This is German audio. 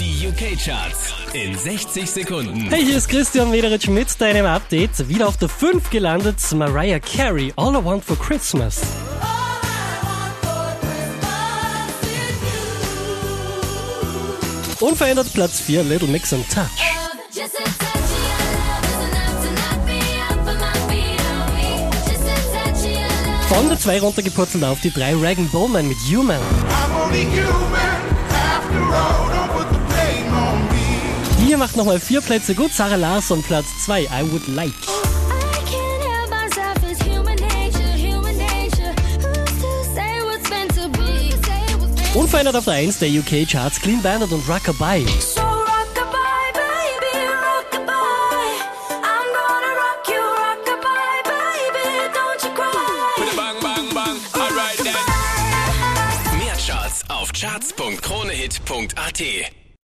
Die UK-Charts in 60 Sekunden. Hey, hier ist Christian Mederitsch mit deinem Update. Wieder auf der 5 gelandet, Mariah Carey, All I Want for Christmas. Unverändert Platz 4, Little Mix and Touch. Von der 2 runtergepurzelt auf die 3, Regan Bowman mit Human. Macht nochmal vier Plätze gut, Sarah Larsson Platz 2, I Would Like. Unverändert auf der 1 der UK-Charts, Clean Bandit und Rockabye. So rockabye, baby, rockabye. I'm gonna rock you, rockabye, baby, don't you cry. Bang, bang, bang. Alright then. Mehr Charts auf charts.kronehit.at.